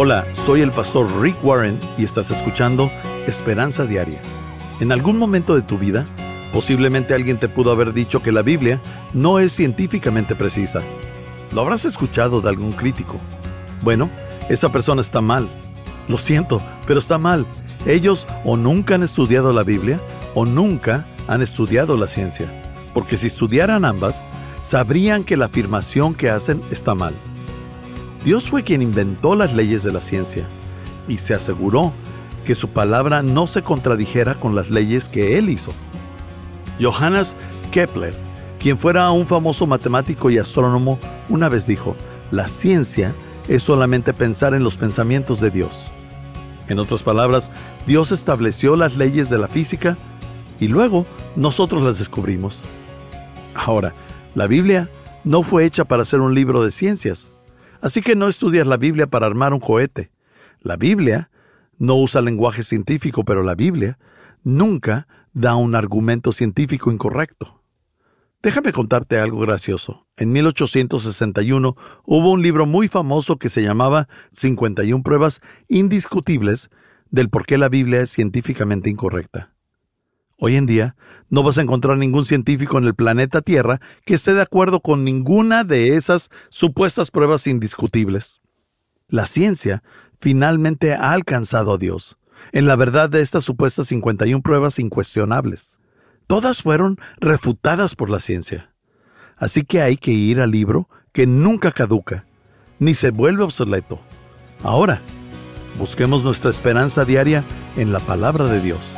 Hola, soy el pastor Rick Warren y estás escuchando Esperanza Diaria. En algún momento de tu vida, posiblemente alguien te pudo haber dicho que la Biblia no es científicamente precisa. Lo habrás escuchado de algún crítico. Bueno, esa persona está mal. Lo siento, pero está mal. Ellos o nunca han estudiado la Biblia o nunca han estudiado la ciencia. Porque si estudiaran ambas, sabrían que la afirmación que hacen está mal. Dios fue quien inventó las leyes de la ciencia y se aseguró que su palabra no se contradijera con las leyes que él hizo. Johannes Kepler, quien fuera un famoso matemático y astrónomo, una vez dijo, la ciencia es solamente pensar en los pensamientos de Dios. En otras palabras, Dios estableció las leyes de la física y luego nosotros las descubrimos. Ahora, la Biblia no fue hecha para ser un libro de ciencias, así que no estudias la Biblia para armar un cohete. La Biblia no usa lenguaje científico, pero la Biblia nunca da un argumento científico incorrecto. Déjame contarte algo gracioso. En 1861 hubo un libro muy famoso que se llamaba 51 pruebas indiscutibles del por qué la Biblia es científicamente incorrecta. Hoy en día no vas a encontrar ningún científico en el planeta Tierra que esté de acuerdo con ninguna de esas supuestas pruebas indiscutibles. La ciencia finalmente ha alcanzado a Dios en la verdad de estas supuestas 51 pruebas incuestionables. Todas fueron refutadas por la ciencia. Así que hay que ir al libro que nunca caduca, ni se vuelve obsoleto. Ahora, busquemos nuestra esperanza diaria en la palabra de Dios.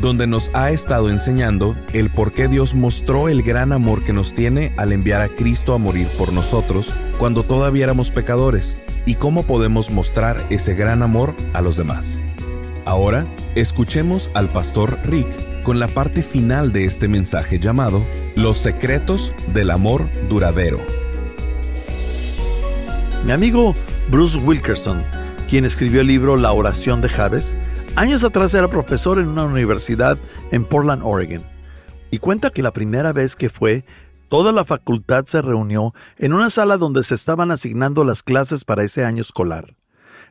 donde nos ha estado enseñando el por qué Dios mostró el gran amor que nos tiene al enviar a Cristo a morir por nosotros cuando todavía éramos pecadores y cómo podemos mostrar ese gran amor a los demás. Ahora, escuchemos al pastor Rick con la parte final de este mensaje llamado Los secretos del amor duradero. Mi amigo Bruce Wilkerson, quien escribió el libro La oración de Javes, Años atrás era profesor en una universidad en Portland, Oregon, y cuenta que la primera vez que fue, toda la facultad se reunió en una sala donde se estaban asignando las clases para ese año escolar.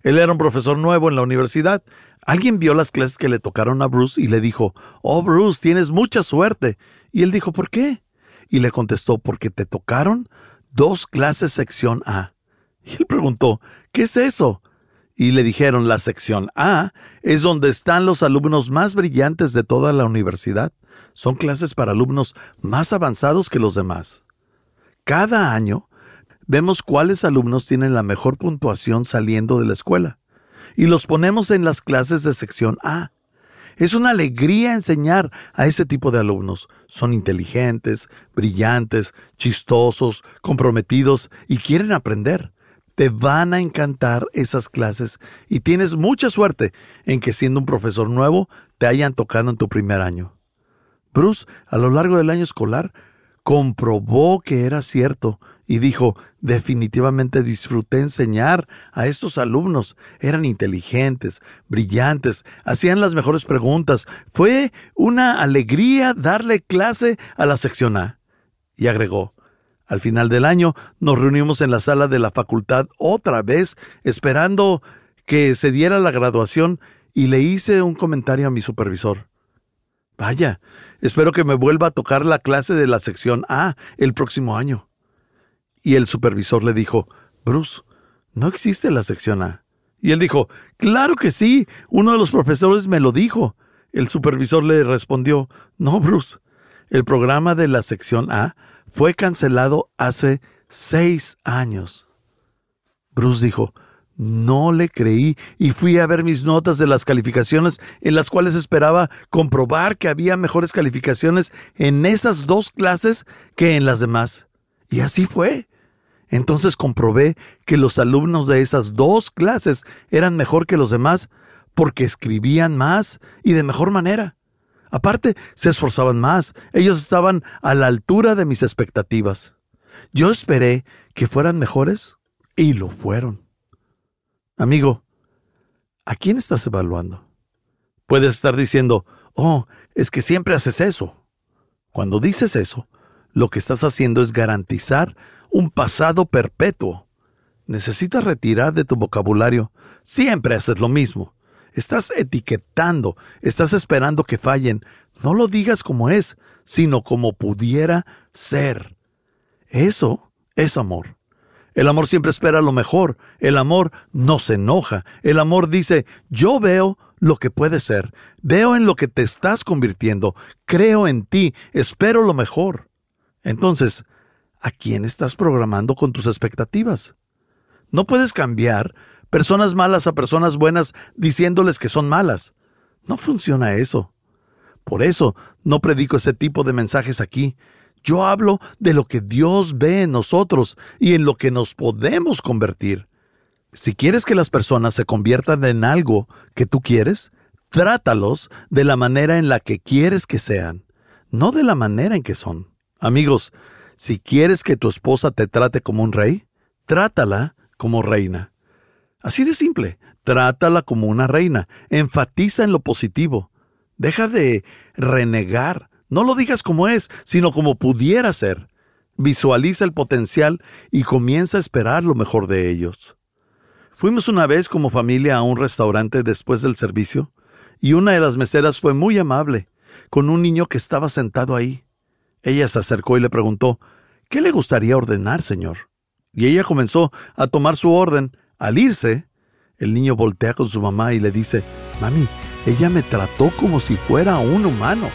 Él era un profesor nuevo en la universidad. Alguien vio las clases que le tocaron a Bruce y le dijo, Oh Bruce, tienes mucha suerte. Y él dijo, ¿por qué? Y le contestó, porque te tocaron dos clases sección A. Y él preguntó, ¿qué es eso? Y le dijeron la sección A es donde están los alumnos más brillantes de toda la universidad. Son clases para alumnos más avanzados que los demás. Cada año vemos cuáles alumnos tienen la mejor puntuación saliendo de la escuela y los ponemos en las clases de sección A. Es una alegría enseñar a ese tipo de alumnos. Son inteligentes, brillantes, chistosos, comprometidos y quieren aprender. Te van a encantar esas clases y tienes mucha suerte en que siendo un profesor nuevo te hayan tocado en tu primer año. Bruce, a lo largo del año escolar, comprobó que era cierto y dijo, definitivamente disfruté enseñar a estos alumnos. Eran inteligentes, brillantes, hacían las mejores preguntas. Fue una alegría darle clase a la sección A. Y agregó, al final del año nos reunimos en la sala de la facultad otra vez, esperando que se diera la graduación, y le hice un comentario a mi supervisor. Vaya, espero que me vuelva a tocar la clase de la sección A el próximo año. Y el supervisor le dijo, Bruce, no existe la sección A. Y él dijo, claro que sí, uno de los profesores me lo dijo. El supervisor le respondió, no, Bruce, el programa de la sección A fue cancelado hace seis años. Bruce dijo, no le creí y fui a ver mis notas de las calificaciones en las cuales esperaba comprobar que había mejores calificaciones en esas dos clases que en las demás. Y así fue. Entonces comprobé que los alumnos de esas dos clases eran mejor que los demás porque escribían más y de mejor manera. Aparte, se esforzaban más. Ellos estaban a la altura de mis expectativas. Yo esperé que fueran mejores y lo fueron. Amigo, ¿a quién estás evaluando? Puedes estar diciendo, oh, es que siempre haces eso. Cuando dices eso, lo que estás haciendo es garantizar un pasado perpetuo. Necesitas retirar de tu vocabulario, siempre haces lo mismo. Estás etiquetando, estás esperando que fallen. No lo digas como es, sino como pudiera ser. Eso es amor. El amor siempre espera lo mejor. El amor no se enoja. El amor dice, yo veo lo que puede ser. Veo en lo que te estás convirtiendo. Creo en ti. Espero lo mejor. Entonces, ¿a quién estás programando con tus expectativas? No puedes cambiar personas malas a personas buenas diciéndoles que son malas. No funciona eso. Por eso no predico ese tipo de mensajes aquí. Yo hablo de lo que Dios ve en nosotros y en lo que nos podemos convertir. Si quieres que las personas se conviertan en algo que tú quieres, trátalos de la manera en la que quieres que sean, no de la manera en que son. Amigos, si quieres que tu esposa te trate como un rey, trátala como reina. Así de simple, trátala como una reina, enfatiza en lo positivo, deja de renegar, no lo digas como es, sino como pudiera ser. Visualiza el potencial y comienza a esperar lo mejor de ellos. Fuimos una vez como familia a un restaurante después del servicio, y una de las meseras fue muy amable, con un niño que estaba sentado ahí. Ella se acercó y le preguntó, ¿Qué le gustaría ordenar, señor? Y ella comenzó a tomar su orden, al irse, el niño voltea con su mamá y le dice, Mami, ella me trató como si fuera un humano.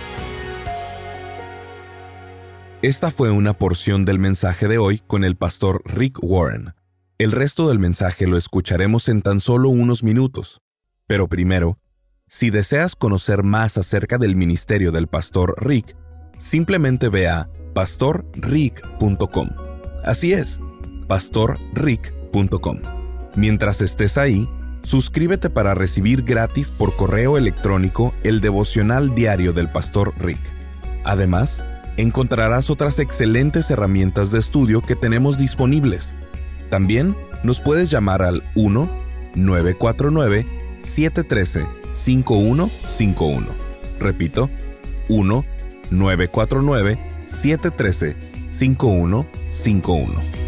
Esta fue una porción del mensaje de hoy con el pastor Rick Warren. El resto del mensaje lo escucharemos en tan solo unos minutos. Pero primero, si deseas conocer más acerca del ministerio del pastor Rick, simplemente ve a pastorrick.com. Así es, pastorrick.com. Mientras estés ahí, suscríbete para recibir gratis por correo electrónico el devocional diario del pastor Rick. Además, encontrarás otras excelentes herramientas de estudio que tenemos disponibles. También nos puedes llamar al 1-949-713-5151. Repito, 1-949-713-5151.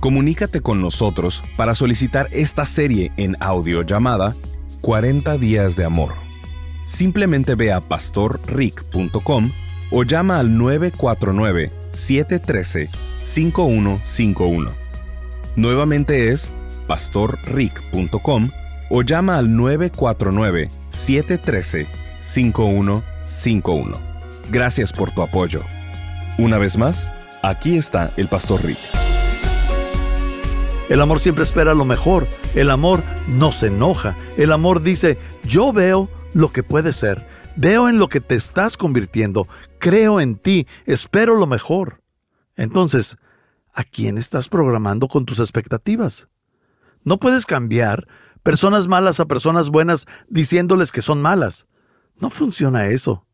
Comunícate con nosotros para solicitar esta serie en audio llamada 40 días de amor. Simplemente ve a pastorrick.com o llama al 949-713-5151. Nuevamente es pastorrick.com o llama al 949-713-5151. Gracias por tu apoyo. Una vez más, aquí está el Pastor Rick. El amor siempre espera lo mejor. El amor no se enoja. El amor dice, yo veo lo que puede ser. Veo en lo que te estás convirtiendo. Creo en ti. Espero lo mejor. Entonces, ¿a quién estás programando con tus expectativas? No puedes cambiar personas malas a personas buenas diciéndoles que son malas. No funciona eso.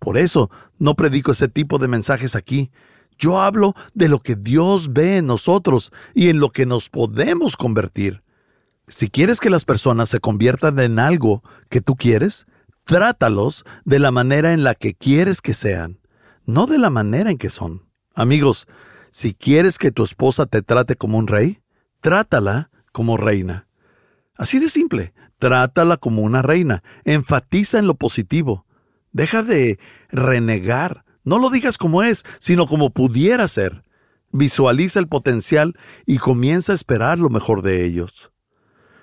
Por eso no predico ese tipo de mensajes aquí. Yo hablo de lo que Dios ve en nosotros y en lo que nos podemos convertir. Si quieres que las personas se conviertan en algo que tú quieres, trátalos de la manera en la que quieres que sean, no de la manera en que son. Amigos, si quieres que tu esposa te trate como un rey, trátala como reina. Así de simple, trátala como una reina, enfatiza en lo positivo, deja de renegar, no lo digas como es, sino como pudiera ser. Visualiza el potencial y comienza a esperar lo mejor de ellos.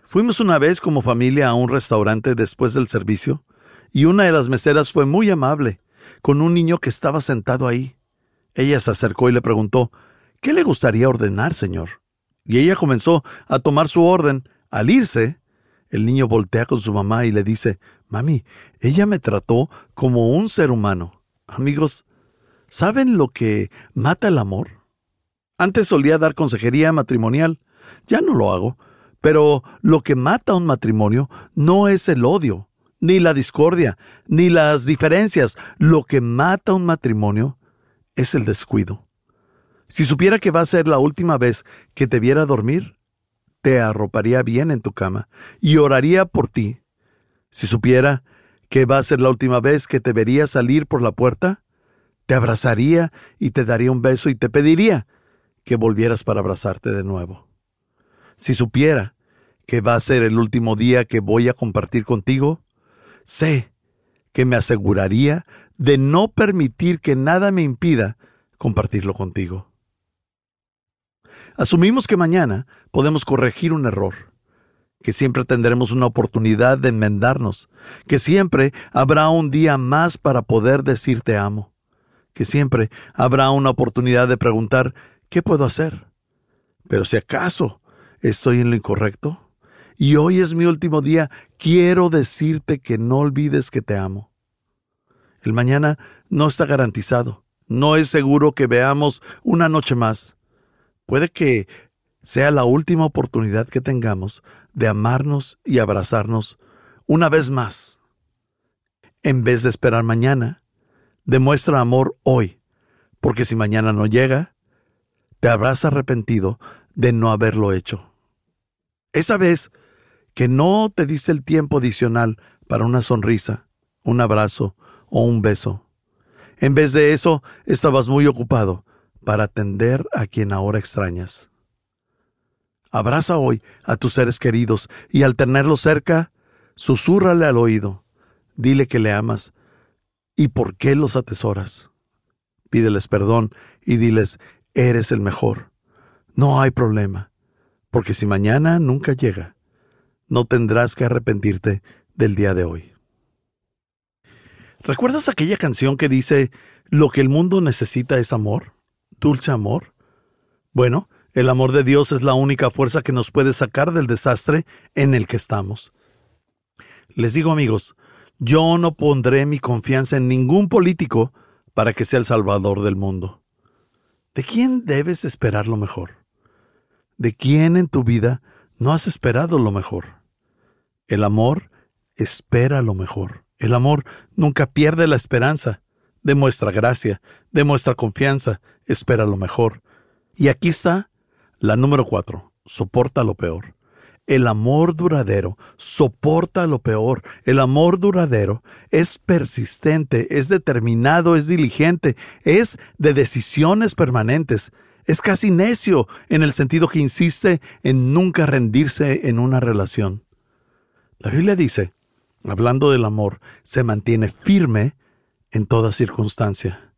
Fuimos una vez como familia a un restaurante después del servicio, y una de las meseras fue muy amable con un niño que estaba sentado ahí. Ella se acercó y le preguntó, ¿qué le gustaría ordenar, señor? Y ella comenzó a tomar su orden. Al irse, el niño voltea con su mamá y le dice, Mami, ella me trató como un ser humano. Amigos, ¿saben lo que mata el amor? Antes solía dar consejería matrimonial. Ya no lo hago. Pero lo que mata un matrimonio no es el odio, ni la discordia, ni las diferencias. Lo que mata un matrimonio es el descuido. Si supiera que va a ser la última vez que te viera dormir, te arroparía bien en tu cama y oraría por ti. Si supiera que va a ser la última vez que te vería salir por la puerta, te abrazaría y te daría un beso y te pediría que volvieras para abrazarte de nuevo. Si supiera que va a ser el último día que voy a compartir contigo, sé que me aseguraría de no permitir que nada me impida compartirlo contigo. Asumimos que mañana podemos corregir un error, que siempre tendremos una oportunidad de enmendarnos, que siempre habrá un día más para poder decir te amo, que siempre habrá una oportunidad de preguntar ¿qué puedo hacer? Pero si acaso estoy en lo incorrecto, y hoy es mi último día, quiero decirte que no olvides que te amo. El mañana no está garantizado, no es seguro que veamos una noche más. Puede que sea la última oportunidad que tengamos de amarnos y abrazarnos una vez más. En vez de esperar mañana, demuestra amor hoy, porque si mañana no llega, te habrás arrepentido de no haberlo hecho. Esa vez que no te diste el tiempo adicional para una sonrisa, un abrazo o un beso. En vez de eso, estabas muy ocupado para atender a quien ahora extrañas. Abraza hoy a tus seres queridos y al tenerlos cerca, susúrrale al oído, dile que le amas y por qué los atesoras. Pídeles perdón y diles, eres el mejor. No hay problema, porque si mañana nunca llega, no tendrás que arrepentirte del día de hoy. ¿Recuerdas aquella canción que dice, lo que el mundo necesita es amor? dulce amor? Bueno, el amor de Dios es la única fuerza que nos puede sacar del desastre en el que estamos. Les digo amigos, yo no pondré mi confianza en ningún político para que sea el salvador del mundo. ¿De quién debes esperar lo mejor? ¿De quién en tu vida no has esperado lo mejor? El amor espera lo mejor. El amor nunca pierde la esperanza demuestra gracia, demuestra confianza, espera lo mejor. Y aquí está la número cuatro, soporta lo peor. El amor duradero soporta lo peor. El amor duradero es persistente, es determinado, es diligente, es de decisiones permanentes. Es casi necio en el sentido que insiste en nunca rendirse en una relación. La Biblia dice, hablando del amor, se mantiene firme en toda circunstancia.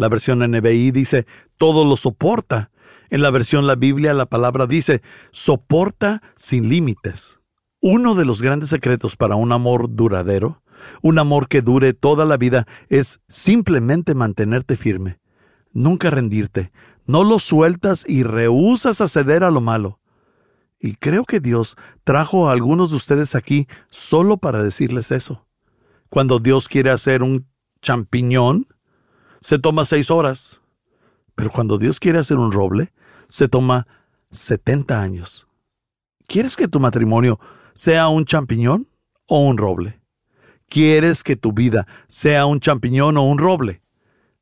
La versión NBI dice, todo lo soporta. En la versión La Biblia la palabra dice, soporta sin límites. Uno de los grandes secretos para un amor duradero, un amor que dure toda la vida, es simplemente mantenerte firme, nunca rendirte, no lo sueltas y rehusas a ceder a lo malo. Y creo que Dios trajo a algunos de ustedes aquí solo para decirles eso. Cuando Dios quiere hacer un champiñón, se toma seis horas. Pero cuando Dios quiere hacer un roble, se toma 70 años. ¿Quieres que tu matrimonio sea un champiñón o un roble? ¿Quieres que tu vida sea un champiñón o un roble?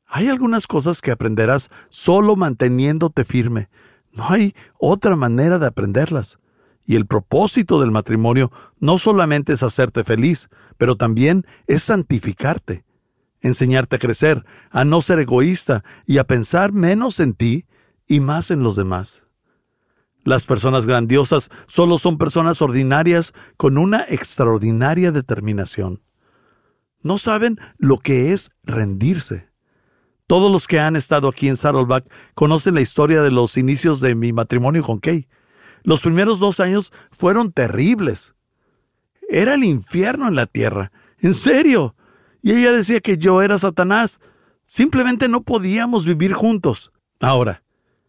Hay algunas cosas que aprenderás solo manteniéndote firme. No hay otra manera de aprenderlas. Y el propósito del matrimonio no solamente es hacerte feliz, pero también es santificarte enseñarte a crecer, a no ser egoísta y a pensar menos en ti y más en los demás. Las personas grandiosas solo son personas ordinarias con una extraordinaria determinación. No saben lo que es rendirse. Todos los que han estado aquí en Saddleback conocen la historia de los inicios de mi matrimonio con Kay. Los primeros dos años fueron terribles. Era el infierno en la tierra ¿En serio? Y ella decía que yo era Satanás. Simplemente no podíamos vivir juntos. Ahora,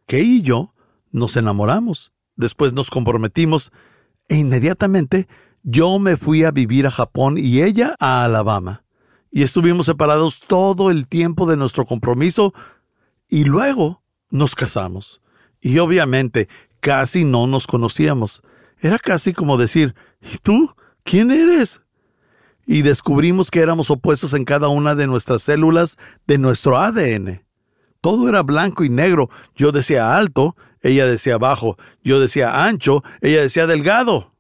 Kay y yo nos enamoramos. Después nos comprometimos e inmediatamente yo me fui a vivir a Japón y ella a Alabama. Y estuvimos separados todo el tiempo de nuestro compromiso y luego nos casamos. Y obviamente casi no nos conocíamos. Era casi como decir, ¿y tú? ¿Quién eres? Y descubrimos que éramos opuestos en cada una de nuestras células de nuestro ADN. Todo era blanco y negro. Yo decía alto, ella decía bajo. Yo decía ancho, ella decía delgado.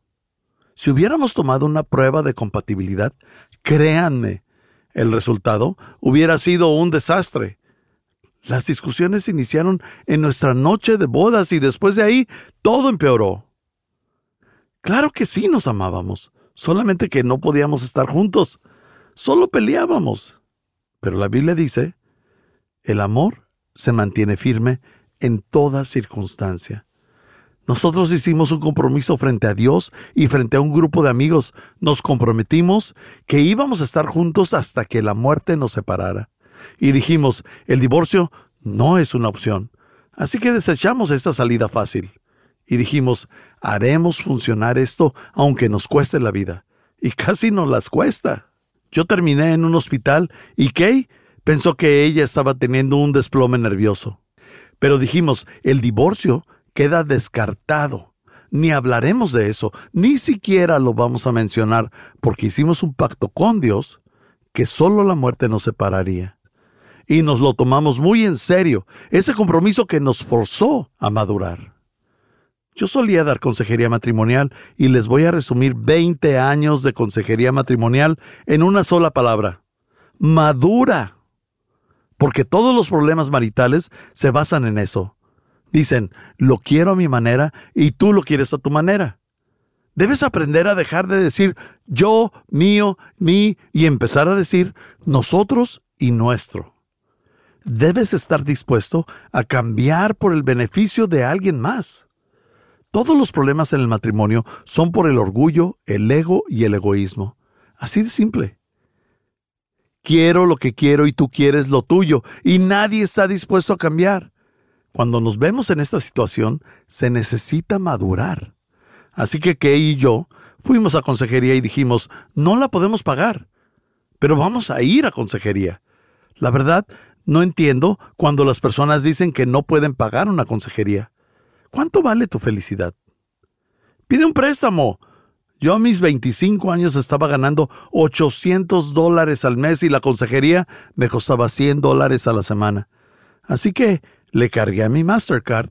Si hubiéramos tomado una prueba de compatibilidad, créanme, el resultado hubiera sido un desastre. Las discusiones iniciaron en nuestra noche de bodas y después de ahí todo empeoró. Claro que sí nos amábamos, solamente que no podíamos estar juntos, solo peleábamos. Pero la Biblia dice, el amor se mantiene firme en toda circunstancia. Nosotros hicimos un compromiso frente a Dios y frente a un grupo de amigos. Nos comprometimos que íbamos a estar juntos hasta que la muerte nos separara. Y dijimos, el divorcio no es una opción. Así que desechamos esta salida fácil. Y dijimos, haremos funcionar esto aunque nos cueste la vida. Y casi nos las cuesta. Yo terminé en un hospital y Kay pensó que ella estaba teniendo un desplome nervioso. Pero dijimos, el divorcio queda descartado. Ni hablaremos de eso, ni siquiera lo vamos a mencionar, porque hicimos un pacto con Dios que solo la muerte nos separaría y nos lo tomamos muy en serio, ese compromiso que nos forzó a madurar. Yo solía dar consejería matrimonial y les voy a resumir 20 años de consejería matrimonial en una sola palabra. Madura. Porque todos los problemas maritales se basan en eso. Dicen, lo quiero a mi manera y tú lo quieres a tu manera. Debes aprender a dejar de decir yo, mío, mí y empezar a decir nosotros y nuestro debes estar dispuesto a cambiar por el beneficio de alguien más. Todos los problemas en el matrimonio son por el orgullo, el ego y el egoísmo. Así de simple. Quiero lo que quiero y tú quieres lo tuyo, y nadie está dispuesto a cambiar. Cuando nos vemos en esta situación, se necesita madurar. Así que Kay y yo fuimos a consejería y dijimos, no la podemos pagar, pero vamos a ir a consejería. La verdad, no entiendo cuando las personas dicen que no pueden pagar una consejería. ¿Cuánto vale tu felicidad? Pide un préstamo. Yo a mis 25 años estaba ganando 800 dólares al mes y la consejería me costaba 100 dólares a la semana. Así que le cargué a mi Mastercard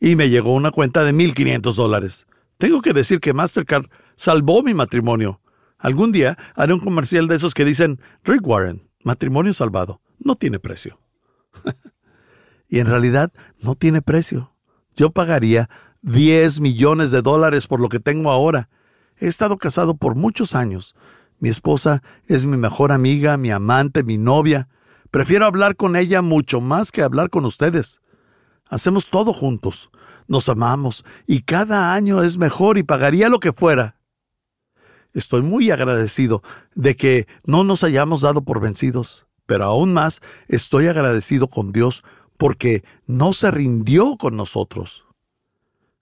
y me llegó una cuenta de 1.500 dólares. Tengo que decir que Mastercard salvó mi matrimonio. Algún día haré un comercial de esos que dicen Rick Warren, matrimonio salvado no tiene precio. y en realidad no tiene precio. Yo pagaría 10 millones de dólares por lo que tengo ahora. He estado casado por muchos años. Mi esposa es mi mejor amiga, mi amante, mi novia. Prefiero hablar con ella mucho más que hablar con ustedes. Hacemos todo juntos. Nos amamos y cada año es mejor y pagaría lo que fuera. Estoy muy agradecido de que no nos hayamos dado por vencidos pero aún más estoy agradecido con Dios porque no se rindió con nosotros.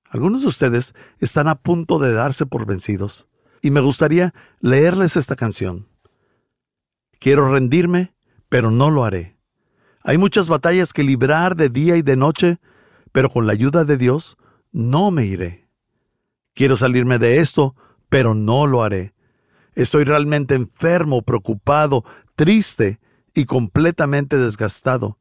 Algunos de ustedes están a punto de darse por vencidos y me gustaría leerles esta canción. Quiero rendirme, pero no lo haré. Hay muchas batallas que librar de día y de noche, pero con la ayuda de Dios no me iré. Quiero salirme de esto, pero no lo haré. Estoy realmente enfermo, preocupado, triste, y completamente desgastado.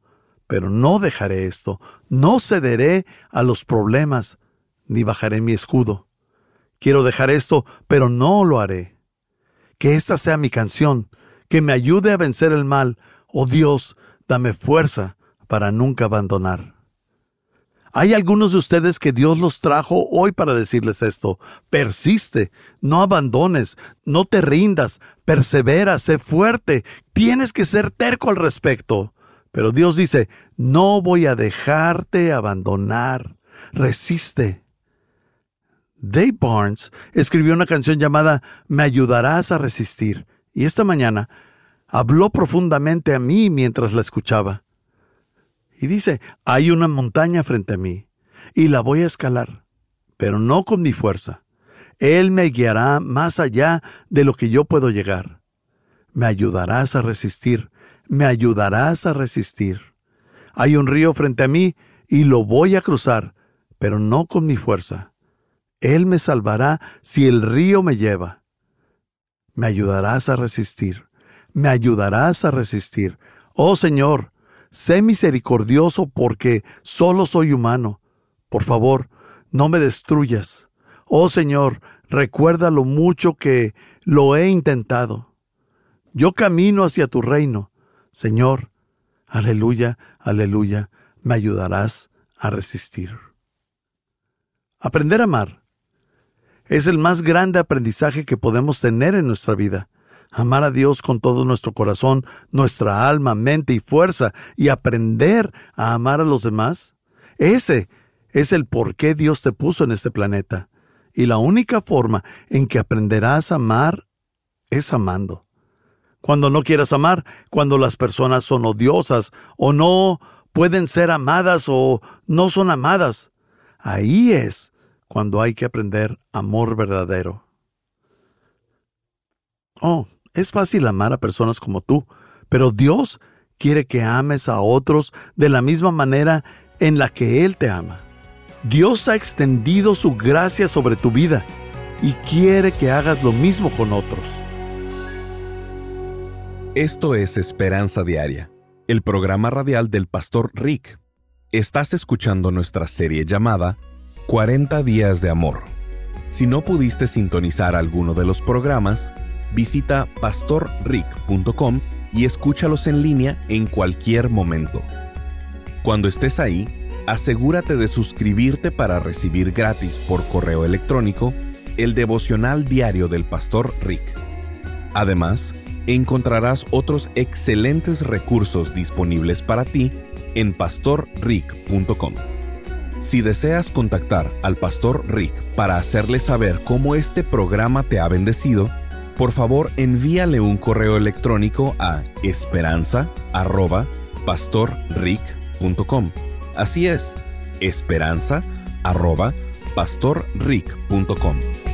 Pero no dejaré esto, no cederé a los problemas, ni bajaré mi escudo. Quiero dejar esto, pero no lo haré. Que esta sea mi canción, que me ayude a vencer el mal. Oh Dios, dame fuerza para nunca abandonar. Hay algunos de ustedes que Dios los trajo hoy para decirles esto. Persiste, no abandones, no te rindas, persevera, sé fuerte, tienes que ser terco al respecto. Pero Dios dice, no voy a dejarte abandonar, resiste. Dave Barnes escribió una canción llamada Me ayudarás a resistir Y esta mañana habló profundamente a mí mientras la escuchaba. Y dice, hay una montaña frente a mí, y la voy a escalar, pero no con mi fuerza. Él me guiará más allá de lo que yo puedo llegar. Me ayudarás a resistir, me ayudarás a resistir. Hay un río frente a mí y lo voy a cruzar, pero no con mi fuerza. Él me salvará si el río me lleva. Me ayudarás a resistir, me ayudarás a resistir. Oh Señor, sé misericordioso porque solo soy humano. Por favor, no me destruyas. Oh Señor, recuerda lo mucho que lo he intentado. Yo camino hacia tu reino. Señor, aleluya, aleluya, me ayudarás a resistir. Aprender a amar es el más grande aprendizaje que podemos tener en nuestra vida. Amar a Dios con todo nuestro corazón, nuestra alma, mente y fuerza y aprender a amar a los demás. Ese es el por qué Dios te puso en este planeta. Y la única forma en que aprenderás a amar es amando. Cuando no quieras amar, cuando las personas son odiosas o no pueden ser amadas o no son amadas, ahí es cuando hay que aprender amor verdadero. Oh, es fácil amar a personas como tú, pero Dios quiere que ames a otros de la misma manera en la que Él te ama. Dios ha extendido su gracia sobre tu vida y quiere que hagas lo mismo con otros. Esto es Esperanza Diaria, el programa radial del pastor Rick. Estás escuchando nuestra serie llamada 40 días de amor. Si no pudiste sintonizar alguno de los programas, visita pastorrick.com y escúchalos en línea en cualquier momento. Cuando estés ahí, asegúrate de suscribirte para recibir gratis por correo electrónico el devocional diario del pastor Rick. Además, encontrarás otros excelentes recursos disponibles para ti en pastorrick.com. Si deseas contactar al pastor Rick para hacerle saber cómo este programa te ha bendecido, por favor envíale un correo electrónico a esperanza@pastorrick.com. Así es, esperanza@pastorrick.com.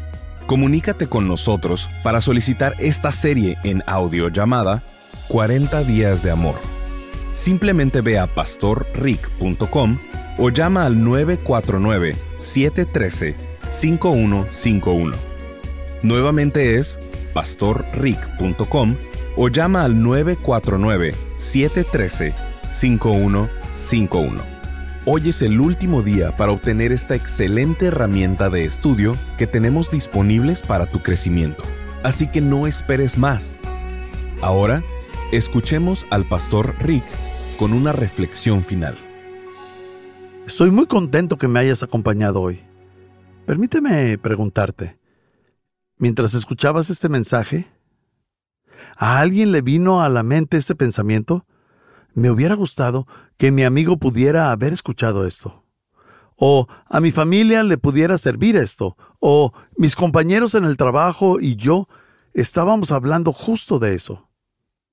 Comunícate con nosotros para solicitar esta serie en audio llamada 40 días de amor. Simplemente ve a pastorrick.com o llama al 949 713 5151. Nuevamente es pastorrick.com o llama al 949-713-5151. Hoy es el último día para obtener esta excelente herramienta de estudio que tenemos disponibles para tu crecimiento. Así que no esperes más. Ahora, escuchemos al pastor Rick con una reflexión final. Estoy muy contento que me hayas acompañado hoy. Permíteme preguntarte, mientras escuchabas este mensaje, ¿a alguien le vino a la mente ese pensamiento? Me hubiera gustado que mi amigo pudiera haber escuchado esto. O a mi familia le pudiera servir esto. O mis compañeros en el trabajo y yo estábamos hablando justo de eso.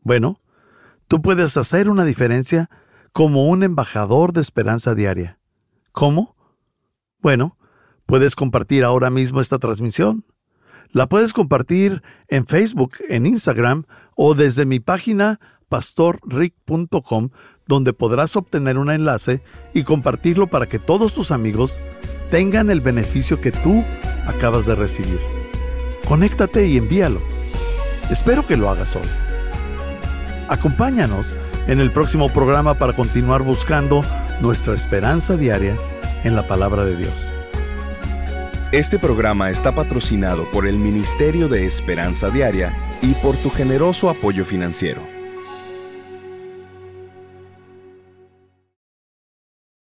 Bueno, tú puedes hacer una diferencia como un embajador de esperanza diaria. ¿Cómo? Bueno, Puedes compartir ahora mismo esta transmisión. La puedes compartir en Facebook, en Instagram o desde mi página pastorrick.com, donde podrás obtener un enlace y compartirlo para que todos tus amigos tengan el beneficio que tú acabas de recibir. Conéctate y envíalo. Espero que lo hagas hoy. Acompáñanos en el próximo programa para continuar buscando nuestra esperanza diaria en la palabra de Dios. Este programa está patrocinado por el Ministerio de Esperanza Diaria y por tu generoso apoyo financiero.